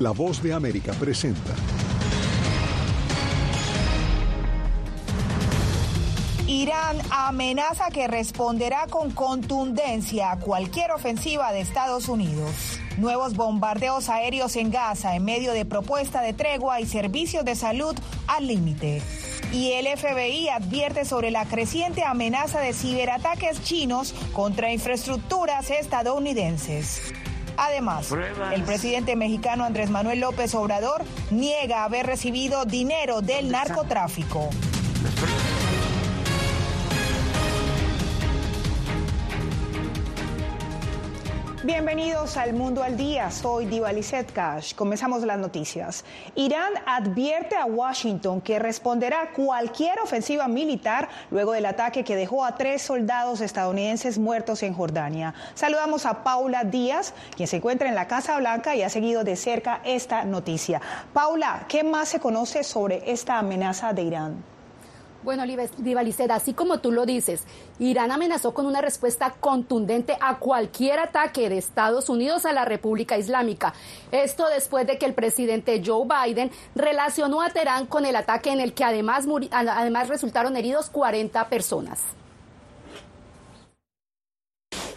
La voz de América presenta. Irán amenaza que responderá con contundencia a cualquier ofensiva de Estados Unidos. Nuevos bombardeos aéreos en Gaza en medio de propuesta de tregua y servicios de salud al límite. Y el FBI advierte sobre la creciente amenaza de ciberataques chinos contra infraestructuras estadounidenses. Además, el presidente mexicano Andrés Manuel López Obrador niega haber recibido dinero del narcotráfico. Bienvenidos al Mundo al Día. Soy Diva Lizette Cash. Comenzamos las noticias. Irán advierte a Washington que responderá cualquier ofensiva militar luego del ataque que dejó a tres soldados estadounidenses muertos en Jordania. Saludamos a Paula Díaz, quien se encuentra en la Casa Blanca y ha seguido de cerca esta noticia. Paula, ¿qué más se conoce sobre esta amenaza de Irán? Bueno, Livaliceda, así como tú lo dices, Irán amenazó con una respuesta contundente a cualquier ataque de Estados Unidos a la República Islámica. Esto después de que el presidente Joe Biden relacionó a Teherán con el ataque en el que además, además resultaron heridos 40 personas.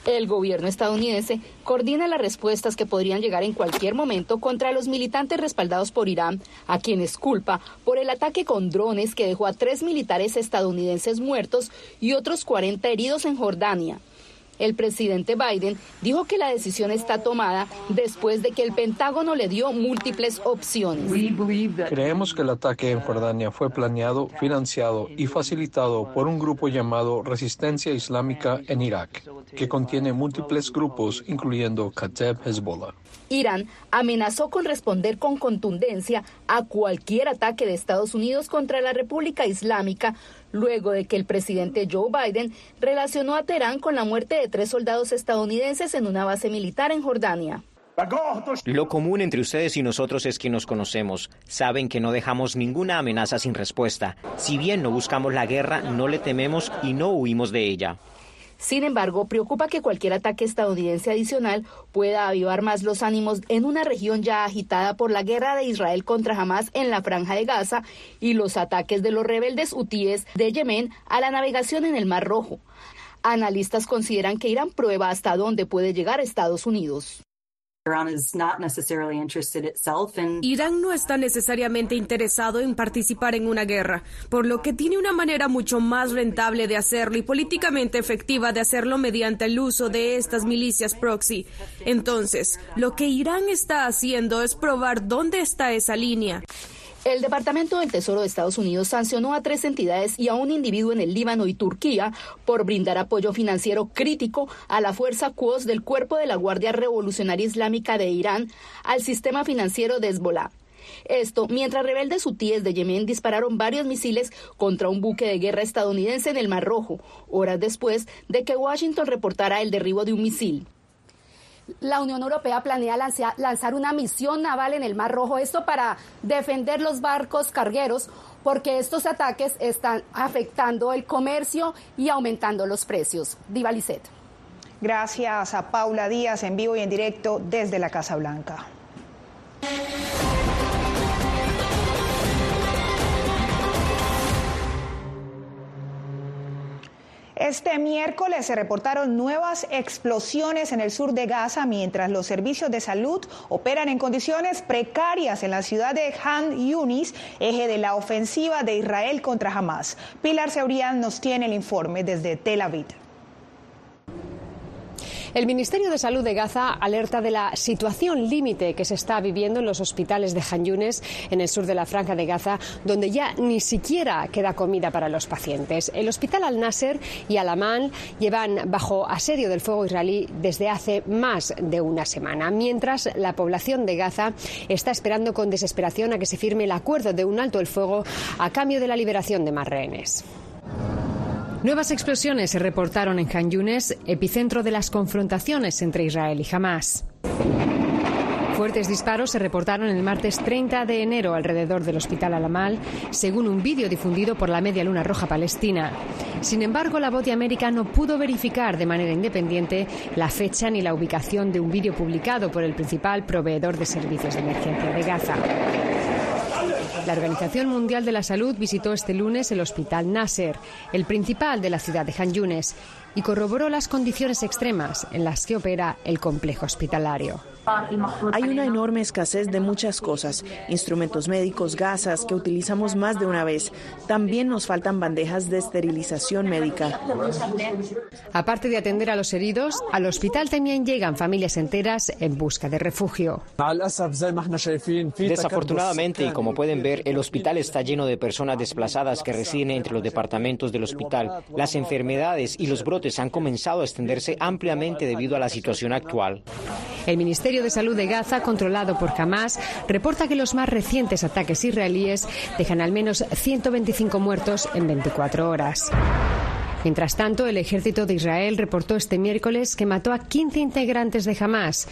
El gobierno estadounidense coordina las respuestas que podrían llegar en cualquier momento contra los militantes respaldados por Irán, a quienes culpa por el ataque con drones que dejó a tres militares estadounidenses muertos y otros 40 heridos en Jordania. El presidente Biden dijo que la decisión está tomada después de que el Pentágono le dio múltiples opciones. Creemos que el ataque en Jordania fue planeado, financiado y facilitado por un grupo llamado Resistencia Islámica en Irak, que contiene múltiples grupos, incluyendo Kateb Hezbollah. Irán amenazó con responder con contundencia a cualquier ataque de Estados Unidos contra la República Islámica, luego de que el presidente Joe Biden relacionó a Teherán con la muerte de tres soldados estadounidenses en una base militar en Jordania. Lo común entre ustedes y nosotros es que nos conocemos. Saben que no dejamos ninguna amenaza sin respuesta. Si bien no buscamos la guerra, no le tememos y no huimos de ella. Sin embargo, preocupa que cualquier ataque estadounidense adicional pueda avivar más los ánimos en una región ya agitada por la guerra de Israel contra Hamas en la franja de Gaza y los ataques de los rebeldes hutíes de Yemen a la navegación en el Mar Rojo. Analistas consideran que Irán prueba hasta dónde puede llegar Estados Unidos. Irán no está necesariamente interesado en participar en una guerra, por lo que tiene una manera mucho más rentable de hacerlo y políticamente efectiva de hacerlo mediante el uso de estas milicias proxy. Entonces, lo que Irán está haciendo es probar dónde está esa línea. El Departamento del Tesoro de Estados Unidos sancionó a tres entidades y a un individuo en el Líbano y Turquía por brindar apoyo financiero crítico a la fuerza Quds del Cuerpo de la Guardia Revolucionaria Islámica de Irán al sistema financiero de Hezbollah. Esto mientras rebeldes hutíes de Yemen dispararon varios misiles contra un buque de guerra estadounidense en el Mar Rojo, horas después de que Washington reportara el derribo de un misil la Unión Europea planea lanzar una misión naval en el Mar Rojo, esto para defender los barcos cargueros, porque estos ataques están afectando el comercio y aumentando los precios. Diva Gracias a Paula Díaz en vivo y en directo desde la Casa Blanca. Este miércoles se reportaron nuevas explosiones en el sur de Gaza mientras los servicios de salud operan en condiciones precarias en la ciudad de Han Yunis, eje de la ofensiva de Israel contra Hamas. Pilar Seurian nos tiene el informe desde Tel Aviv. El Ministerio de Salud de Gaza alerta de la situación límite que se está viviendo en los hospitales de Han Yunes, en el sur de la Franja de Gaza, donde ya ni siquiera queda comida para los pacientes. El hospital Al-Nasser y Al-Aman llevan bajo asedio del fuego israelí desde hace más de una semana, mientras la población de Gaza está esperando con desesperación a que se firme el acuerdo de un alto el fuego a cambio de la liberación de más rehenes. Nuevas explosiones se reportaron en Han Yunes, epicentro de las confrontaciones entre Israel y Hamas. Fuertes disparos se reportaron el martes 30 de enero alrededor del hospital Alamal, según un vídeo difundido por la Media Luna Roja Palestina. Sin embargo, la voz de América no pudo verificar de manera independiente la fecha ni la ubicación de un vídeo publicado por el principal proveedor de servicios de emergencia de Gaza. La Organización Mundial de la Salud visitó este lunes el Hospital Nasser, el principal de la ciudad de Han Yunes, y corroboró las condiciones extremas en las que opera el complejo hospitalario. Hay una enorme escasez de muchas cosas, instrumentos médicos, gasas que utilizamos más de una vez. También nos faltan bandejas de esterilización médica. Aparte de atender a los heridos, al hospital también llegan familias enteras en busca de refugio. Desafortunadamente, y como pueden ver, el hospital está lleno de personas desplazadas que residen entre los departamentos del hospital. Las enfermedades y los brotes han comenzado a extenderse ampliamente debido a la situación actual. El Ministerio de Salud de Gaza, controlado por Hamas, reporta que los más recientes ataques israelíes dejan al menos 125 muertos en 24 horas. Mientras tanto, el ejército de Israel reportó este miércoles que mató a 15 integrantes de Hamas.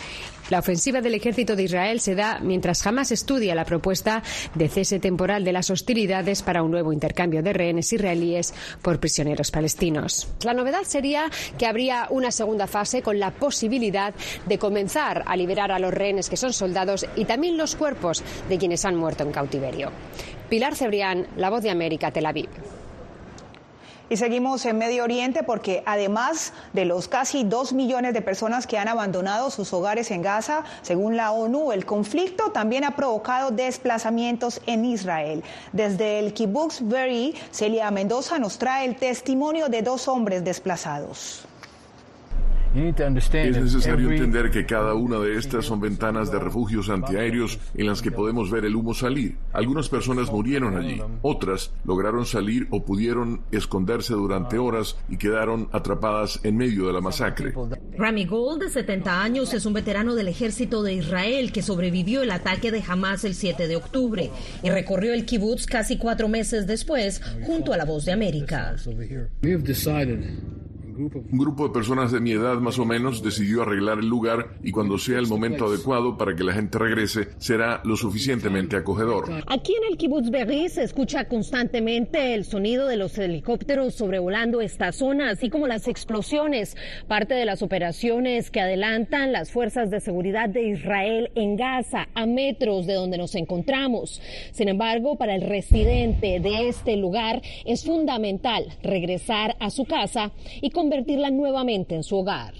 La ofensiva del ejército de Israel se da mientras Hamas estudia la propuesta de cese temporal de las hostilidades para un nuevo intercambio de rehenes israelíes por prisioneros palestinos. La novedad sería que habría una segunda fase con la posibilidad de comenzar a liberar a los rehenes que son soldados y también los cuerpos de quienes han muerto en cautiverio. Pilar Cebrián, La Voz de América, Tel Aviv. Y seguimos en Medio Oriente porque además de los casi dos millones de personas que han abandonado sus hogares en Gaza, según la ONU, el conflicto también ha provocado desplazamientos en Israel. Desde el kibbutz Beri, Celia Mendoza nos trae el testimonio de dos hombres desplazados. Es necesario entender que cada una de estas son ventanas de refugios antiaéreos en las que podemos ver el humo salir. Algunas personas murieron allí, otras lograron salir o pudieron esconderse durante horas y quedaron atrapadas en medio de la masacre. Rami Gold, de 70 años, es un veterano del ejército de Israel que sobrevivió el ataque de Hamas el 7 de octubre y recorrió el kibbutz casi cuatro meses después junto a la voz de América. Un grupo de personas de mi edad más o menos decidió arreglar el lugar y cuando sea el momento adecuado para que la gente regrese será lo suficientemente acogedor. Aquí en el kibbutz Berri se escucha constantemente el sonido de los helicópteros sobrevolando esta zona, así como las explosiones, parte de las operaciones que adelantan las fuerzas de seguridad de Israel en Gaza, a metros de donde nos encontramos. Sin embargo, para el residente de este lugar es fundamental regresar a su casa y convertirla nuevamente en su hogar.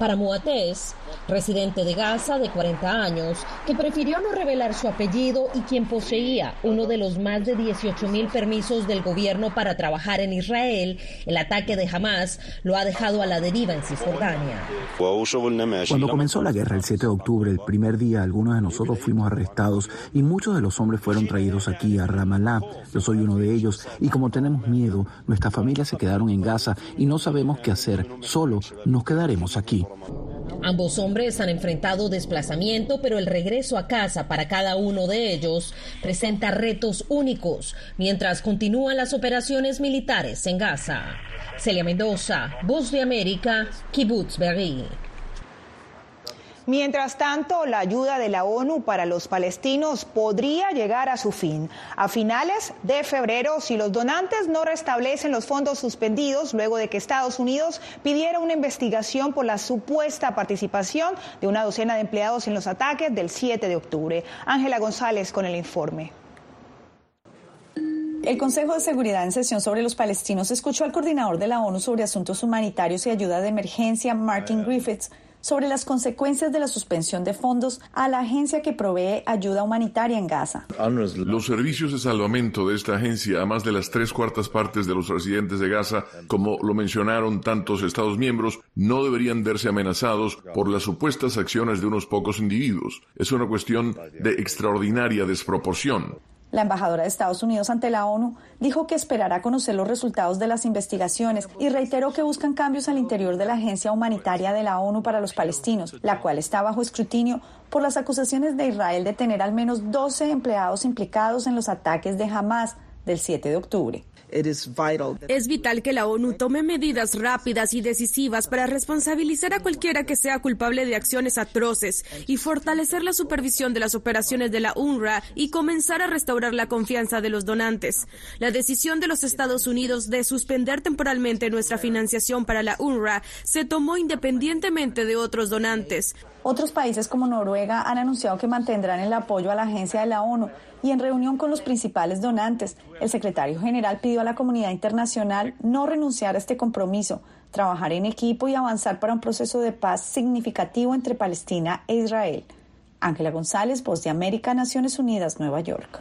Para Muatés, residente de Gaza de 40 años, que prefirió no revelar su apellido y quien poseía uno de los más de 18 mil permisos del gobierno para trabajar en Israel, el ataque de Hamas lo ha dejado a la deriva en Cisjordania. Cuando comenzó la guerra el 7 de octubre, el primer día, algunos de nosotros fuimos arrestados y muchos de los hombres fueron traídos aquí a Ramallah. Yo soy uno de ellos y como tenemos miedo, nuestras familias se quedaron en Gaza y no sabemos qué hacer. Solo nos quedaremos aquí. Ambos hombres han enfrentado desplazamiento, pero el regreso a casa para cada uno de ellos presenta retos únicos mientras continúan las operaciones militares en Gaza. Celia Mendoza, Voz de América, Kibbutz Berri. Mientras tanto, la ayuda de la ONU para los palestinos podría llegar a su fin. A finales de febrero, si los donantes no restablecen los fondos suspendidos luego de que Estados Unidos pidiera una investigación por la supuesta participación de una docena de empleados en los ataques del 7 de octubre. Ángela González con el informe. El Consejo de Seguridad en sesión sobre los palestinos escuchó al coordinador de la ONU sobre asuntos humanitarios y ayuda de emergencia, Martin Griffiths, sobre las consecuencias de la suspensión de fondos a la agencia que provee ayuda humanitaria en Gaza. Los servicios de salvamento de esta agencia a más de las tres cuartas partes de los residentes de Gaza, como lo mencionaron tantos Estados miembros, no deberían verse amenazados por las supuestas acciones de unos pocos individuos. Es una cuestión de extraordinaria desproporción. La embajadora de Estados Unidos ante la ONU dijo que esperará conocer los resultados de las investigaciones y reiteró que buscan cambios al interior de la Agencia Humanitaria de la ONU para los Palestinos, la cual está bajo escrutinio por las acusaciones de Israel de tener al menos 12 empleados implicados en los ataques de Hamas del 7 de octubre. Es vital que la ONU tome medidas rápidas y decisivas para responsabilizar a cualquiera que sea culpable de acciones atroces y fortalecer la supervisión de las operaciones de la UNRWA y comenzar a restaurar la confianza de los donantes. La decisión de los Estados Unidos de suspender temporalmente nuestra financiación para la UNRWA se tomó independientemente de otros donantes. Otros países como Noruega han anunciado que mantendrán el apoyo a la agencia de la ONU y en reunión con los principales donantes, el secretario general pidió a la comunidad internacional no renunciar a este compromiso, trabajar en equipo y avanzar para un proceso de paz significativo entre Palestina e Israel. Ángela González, Voz de América, Naciones Unidas, Nueva York.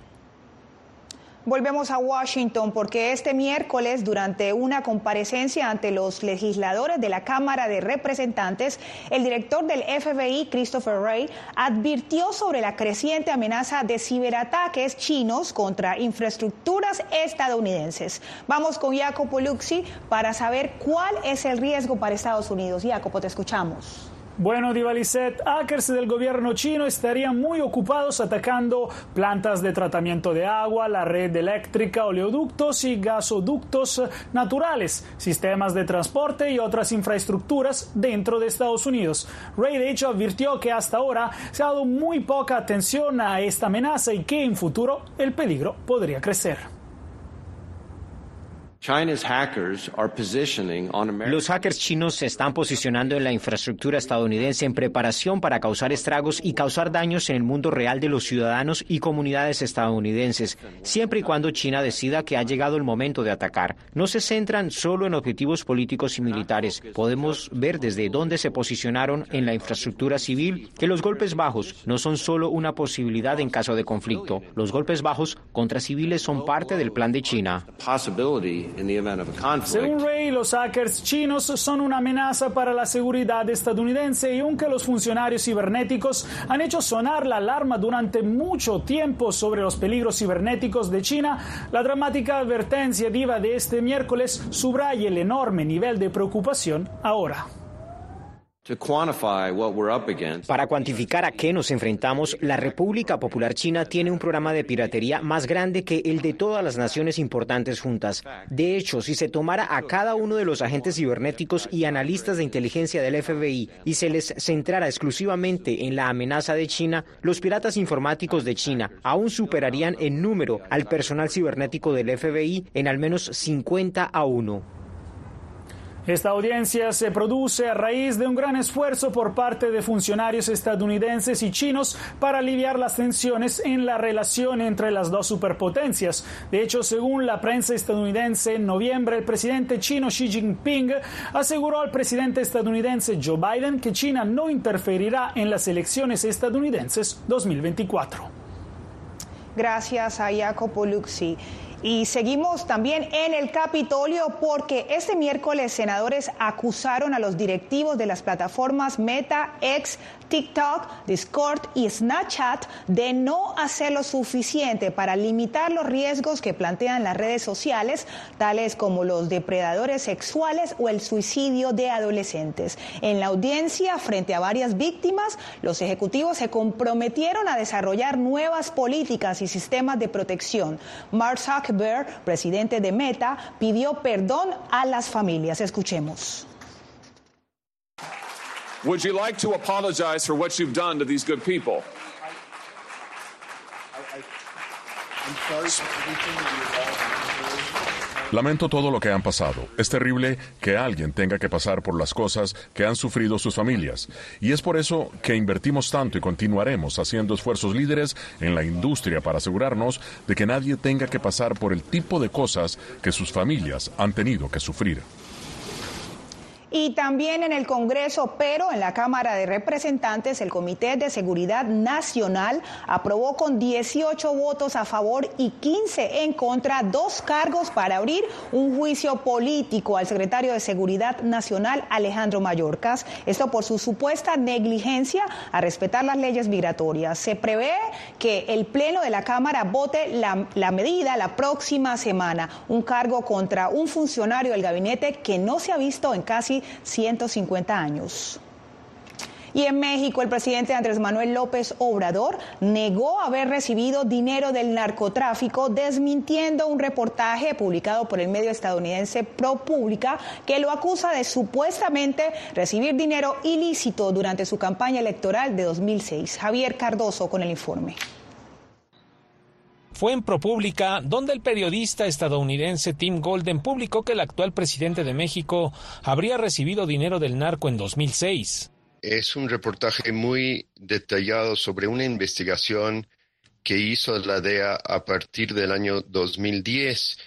Volvemos a Washington porque este miércoles, durante una comparecencia ante los legisladores de la Cámara de Representantes, el director del FBI, Christopher Wray, advirtió sobre la creciente amenaza de ciberataques chinos contra infraestructuras estadounidenses. Vamos con Jacopo Luxi para saber cuál es el riesgo para Estados Unidos. Jacopo, te escuchamos. Bueno, Divalicet, hackers del gobierno chino estarían muy ocupados atacando plantas de tratamiento de agua, la red eléctrica, oleoductos y gasoductos naturales, sistemas de transporte y otras infraestructuras dentro de Estados Unidos. Ray, de hecho, advirtió que hasta ahora se ha dado muy poca atención a esta amenaza y que en futuro el peligro podría crecer. Los hackers chinos se están posicionando en la infraestructura estadounidense en preparación para causar estragos y causar daños en el mundo real de los ciudadanos y comunidades estadounidenses, siempre y cuando China decida que ha llegado el momento de atacar. No se centran solo en objetivos políticos y militares. Podemos ver desde dónde se posicionaron en la infraestructura civil que los golpes bajos no son solo una posibilidad en caso de conflicto. Los golpes bajos contra civiles son parte del plan de China. Según Ray, los hackers chinos son una amenaza para la seguridad estadounidense y aunque los funcionarios cibernéticos han hecho sonar la alarma durante mucho tiempo sobre los peligros cibernéticos de China, la dramática advertencia diva de este miércoles subraya el enorme nivel de preocupación ahora. Para cuantificar a qué nos enfrentamos, la República Popular China tiene un programa de piratería más grande que el de todas las naciones importantes juntas. De hecho, si se tomara a cada uno de los agentes cibernéticos y analistas de inteligencia del FBI y se les centrara exclusivamente en la amenaza de China, los piratas informáticos de China aún superarían en número al personal cibernético del FBI en al menos 50 a 1. Esta audiencia se produce a raíz de un gran esfuerzo por parte de funcionarios estadounidenses y chinos para aliviar las tensiones en la relación entre las dos superpotencias. De hecho, según la prensa estadounidense, en noviembre el presidente chino Xi Jinping aseguró al presidente estadounidense Joe Biden que China no interferirá en las elecciones estadounidenses 2024. Gracias a Jacopo Luxi. Y seguimos también en el Capitolio porque este miércoles senadores acusaron a los directivos de las plataformas Meta, X, TikTok, Discord y Snapchat de no hacer lo suficiente para limitar los riesgos que plantean las redes sociales, tales como los depredadores sexuales o el suicidio de adolescentes. En la audiencia, frente a varias víctimas, los ejecutivos se comprometieron a desarrollar nuevas políticas y sistemas de protección. Mark Zuckerberg, presidente de Meta, pidió perdón a las familias. Escuchemos. Would you like to apologize for what you've done to these good people? Lamento todo lo que han pasado. Es terrible que alguien tenga que pasar por las cosas que han sufrido sus familias. Y es por eso que invertimos tanto y continuaremos haciendo esfuerzos líderes en la industria para asegurarnos de que nadie tenga que pasar por el tipo de cosas que sus familias han tenido que sufrir y también en el Congreso, pero en la Cámara de Representantes, el Comité de Seguridad Nacional aprobó con 18 votos a favor y 15 en contra dos cargos para abrir un juicio político al secretario de Seguridad Nacional, Alejandro Mayorkas. Esto por su supuesta negligencia a respetar las leyes migratorias. Se prevé que el Pleno de la Cámara vote la, la medida la próxima semana, un cargo contra un funcionario del gabinete que no se ha visto en casi 150 años. Y en México, el presidente Andrés Manuel López Obrador negó haber recibido dinero del narcotráfico, desmintiendo un reportaje publicado por el medio estadounidense ProPublica que lo acusa de supuestamente recibir dinero ilícito durante su campaña electoral de 2006. Javier Cardoso con el informe fue en ProPublica donde el periodista estadounidense Tim Golden publicó que el actual presidente de México habría recibido dinero del narco en 2006. Es un reportaje muy detallado sobre una investigación que hizo la DEA a partir del año 2010.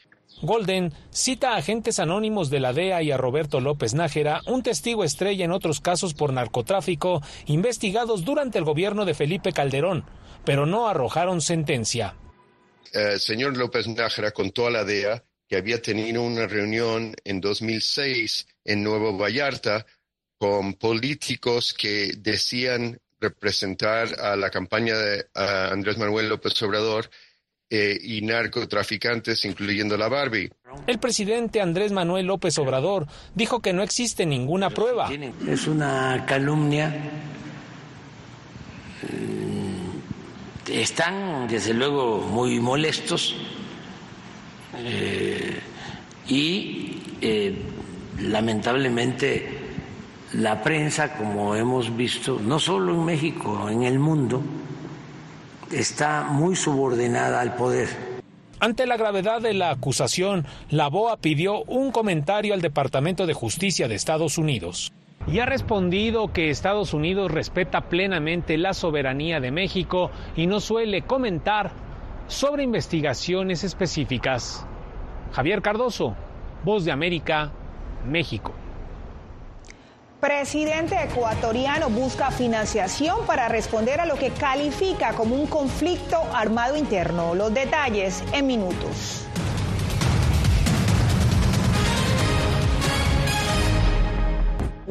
Golden cita a agentes anónimos de la DEA y a Roberto López Nájera, un testigo estrella en otros casos por narcotráfico investigados durante el gobierno de Felipe Calderón, pero no arrojaron sentencia. El señor López Nájera contó a la DEA que había tenido una reunión en 2006 en Nuevo Vallarta con políticos que decían representar a la campaña de Andrés Manuel López Obrador eh, y narcotraficantes, incluyendo la Barbie. El presidente Andrés Manuel López Obrador dijo que no existe ninguna prueba. Es una calumnia. Mm, están, desde luego, muy molestos eh, y eh, lamentablemente la prensa, como hemos visto, no solo en México, en el mundo, está muy subordinada al poder. Ante la gravedad de la acusación, la BOA pidió un comentario al Departamento de Justicia de Estados Unidos. Y ha respondido que Estados Unidos respeta plenamente la soberanía de México y no suele comentar sobre investigaciones específicas. Javier Cardoso, Voz de América, México. Presidente ecuatoriano busca financiación para responder a lo que califica como un conflicto armado interno. Los detalles en minutos.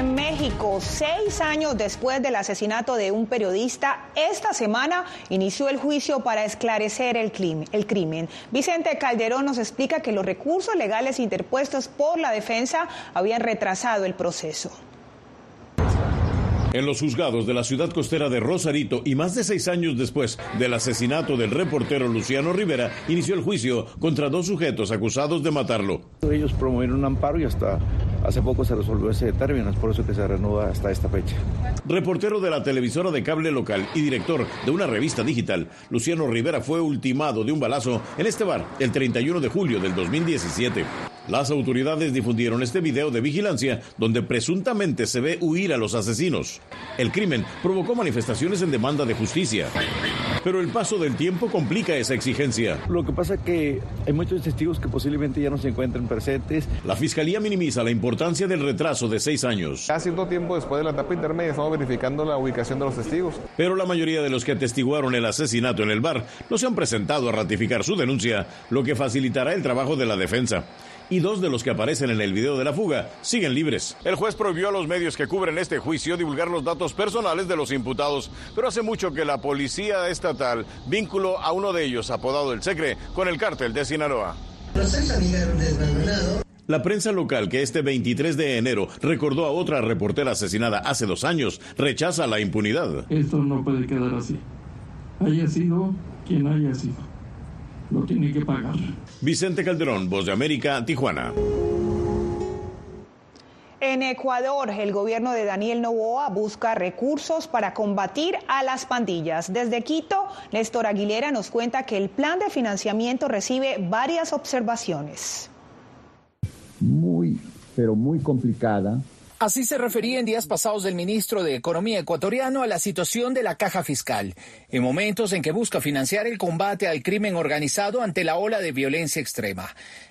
En México, seis años después del asesinato de un periodista, esta semana inició el juicio para esclarecer el crimen. Vicente Calderón nos explica que los recursos legales interpuestos por la defensa habían retrasado el proceso. En los juzgados de la ciudad costera de Rosarito y más de seis años después del asesinato del reportero Luciano Rivera, inició el juicio contra dos sujetos acusados de matarlo. Ellos promovieron un amparo y hasta hace poco se resolvió ese término, es por eso que se reanuda hasta esta fecha. Reportero de la televisora de cable local y director de una revista digital, Luciano Rivera fue ultimado de un balazo en este bar el 31 de julio del 2017. Las autoridades difundieron este video de vigilancia donde presuntamente se ve huir a los asesinos. El crimen provocó manifestaciones en demanda de justicia. Pero el paso del tiempo complica esa exigencia. Lo que pasa es que hay muchos testigos que posiblemente ya no se encuentran presentes. La fiscalía minimiza la importancia del retraso de seis años. Ya cierto tiempo después de la etapa intermedia estamos verificando la ubicación de los testigos. Pero la mayoría de los que atestiguaron el asesinato en el bar no se han presentado a ratificar su denuncia, lo que facilitará el trabajo de la defensa y dos de los que aparecen en el video de la fuga siguen libres. El juez prohibió a los medios que cubren este juicio divulgar los datos personales de los imputados, pero hace mucho que la policía estatal vinculó a uno de ellos, apodado El Secre, con el cártel de Sinaloa. La prensa local, que este 23 de enero recordó a otra reportera asesinada hace dos años, rechaza la impunidad. Esto no puede quedar así. Haya sido quien haya sido lo tiene que pagar. Vicente Calderón, Voz de América, Tijuana. En Ecuador, el gobierno de Daniel Novoa busca recursos para combatir a las pandillas. Desde Quito, Néstor Aguilera nos cuenta que el plan de financiamiento recibe varias observaciones. Muy, pero muy complicada Así se refería en días pasados el ministro de Economía ecuatoriano a la situación de la caja fiscal, en momentos en que busca financiar el combate al crimen organizado ante la ola de violencia extrema.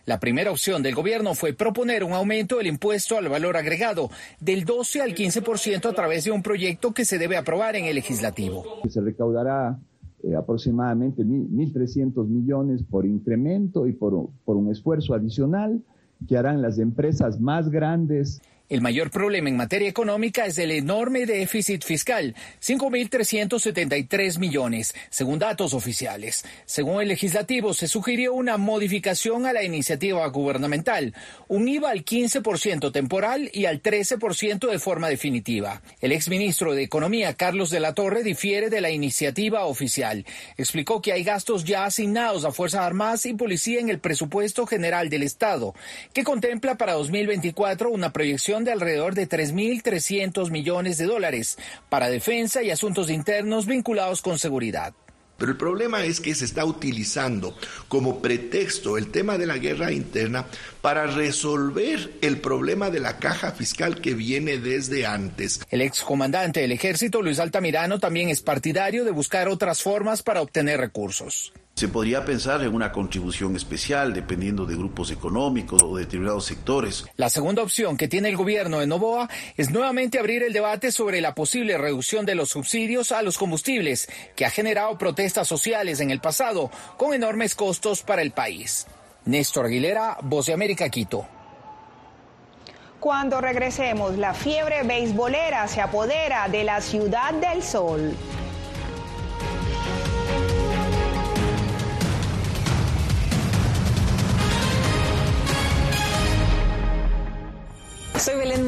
La primera opción del gobierno fue proponer un aumento del impuesto al valor agregado del 12 al 15% a través de un proyecto que se debe aprobar en el legislativo. Se recaudará eh, aproximadamente 1.300 millones por incremento y por, por un esfuerzo adicional que harán las empresas más grandes el mayor problema en materia económica es el enorme déficit fiscal, 5.373 millones, según datos oficiales. Según el legislativo, se sugirió una modificación a la iniciativa gubernamental, un IVA al 15% temporal y al 13% de forma definitiva. El exministro de Economía, Carlos de la Torre, difiere de la iniciativa oficial. Explicó que hay gastos ya asignados a Fuerzas Armadas y Policía en el presupuesto general del Estado, que contempla para 2024 una proyección de alrededor de 3.300 millones de dólares para defensa y asuntos internos vinculados con seguridad. Pero el problema es que se está utilizando como pretexto el tema de la guerra interna para resolver el problema de la caja fiscal que viene desde antes. El excomandante del ejército, Luis Altamirano, también es partidario de buscar otras formas para obtener recursos. Se podría pensar en una contribución especial dependiendo de grupos económicos o de determinados sectores. La segunda opción que tiene el gobierno de Novoa es nuevamente abrir el debate sobre la posible reducción de los subsidios a los combustibles, que ha generado protestas sociales en el pasado con enormes costos para el país. Néstor Aguilera, Voz de América, Quito. Cuando regresemos, la fiebre beisbolera se apodera de la Ciudad del Sol.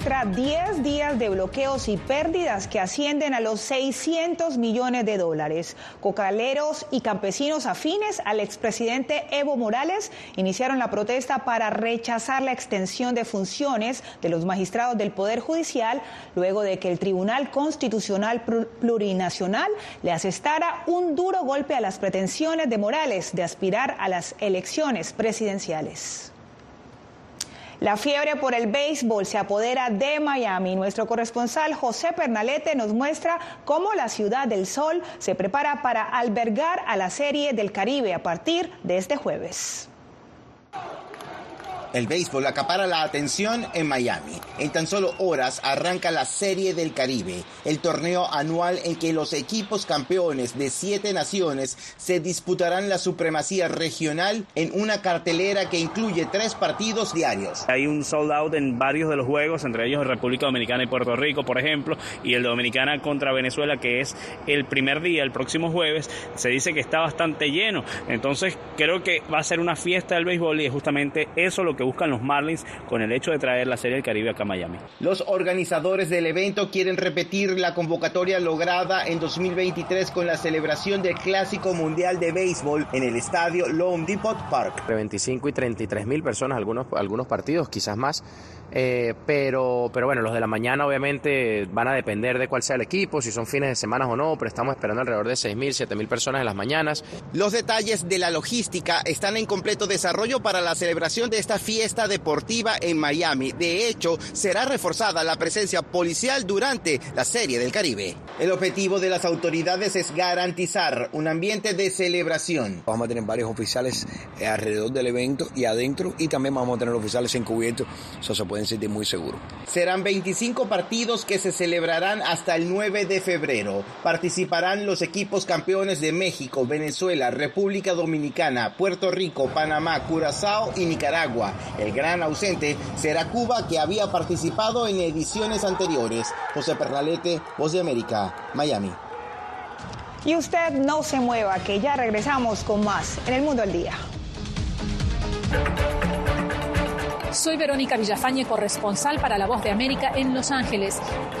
Registra 10 días de bloqueos y pérdidas que ascienden a los 600 millones de dólares. Cocaleros y campesinos afines al expresidente Evo Morales iniciaron la protesta para rechazar la extensión de funciones de los magistrados del Poder Judicial luego de que el Tribunal Constitucional Plurinacional le asestara un duro golpe a las pretensiones de Morales de aspirar a las elecciones presidenciales. La fiebre por el béisbol se apodera de Miami. Nuestro corresponsal José Pernalete nos muestra cómo la ciudad del sol se prepara para albergar a la Serie del Caribe a partir de este jueves. El béisbol acapara la atención en Miami. En tan solo horas arranca la Serie del Caribe, el torneo anual en que los equipos campeones de siete naciones se disputarán la supremacía regional en una cartelera que incluye tres partidos diarios. Hay un sold out en varios de los juegos, entre ellos República Dominicana y Puerto Rico, por ejemplo, y el Dominicana contra Venezuela, que es el primer día, el próximo jueves, se dice que está bastante lleno. Entonces creo que va a ser una fiesta del béisbol y es justamente eso lo que que buscan los Marlins con el hecho de traer la Serie del Caribe acá a Miami. Los organizadores del evento quieren repetir la convocatoria lograda en 2023 con la celebración del Clásico Mundial de Béisbol en el estadio Lone Depot Park. Entre 25 y 33 mil personas, algunos, algunos partidos, quizás más. Eh, pero, pero bueno, los de la mañana obviamente van a depender de cuál sea el equipo, si son fines de semana o no, pero estamos esperando alrededor de 6.000, 7.000 personas en las mañanas. Los detalles de la logística están en completo desarrollo para la celebración de esta fiesta deportiva en Miami. De hecho, será reforzada la presencia policial durante la Serie del Caribe. El objetivo de las autoridades es garantizar un ambiente de celebración. Vamos a tener varios oficiales eh, alrededor del evento y adentro y también vamos a tener oficiales encubiertos, eso se pueden sentir muy seguros. Serán 25 partidos que se celebrarán hasta el 9 de febrero. Participarán los equipos campeones de México, Venezuela, República Dominicana, Puerto Rico, Panamá, Curazao y Nicaragua. El gran ausente será Cuba que había participado en ediciones anteriores. José Pernalete, Voz de América, Miami. Y usted no se mueva, que ya regresamos con más en el Mundo al Día. Soy Verónica Villafañe, corresponsal para La Voz de América en Los Ángeles.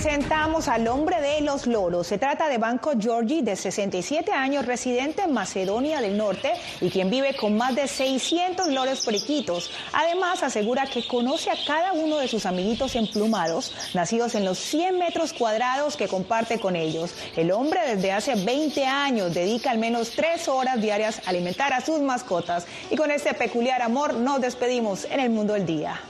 presentamos al hombre de los loros. Se trata de Banco Georgi, de 67 años, residente en Macedonia del Norte y quien vive con más de 600 loros periquitos. Además, asegura que conoce a cada uno de sus amiguitos emplumados, nacidos en los 100 metros cuadrados que comparte con ellos. El hombre desde hace 20 años dedica al menos 3 horas diarias a alimentar a sus mascotas. Y con este peculiar amor nos despedimos en el mundo del día.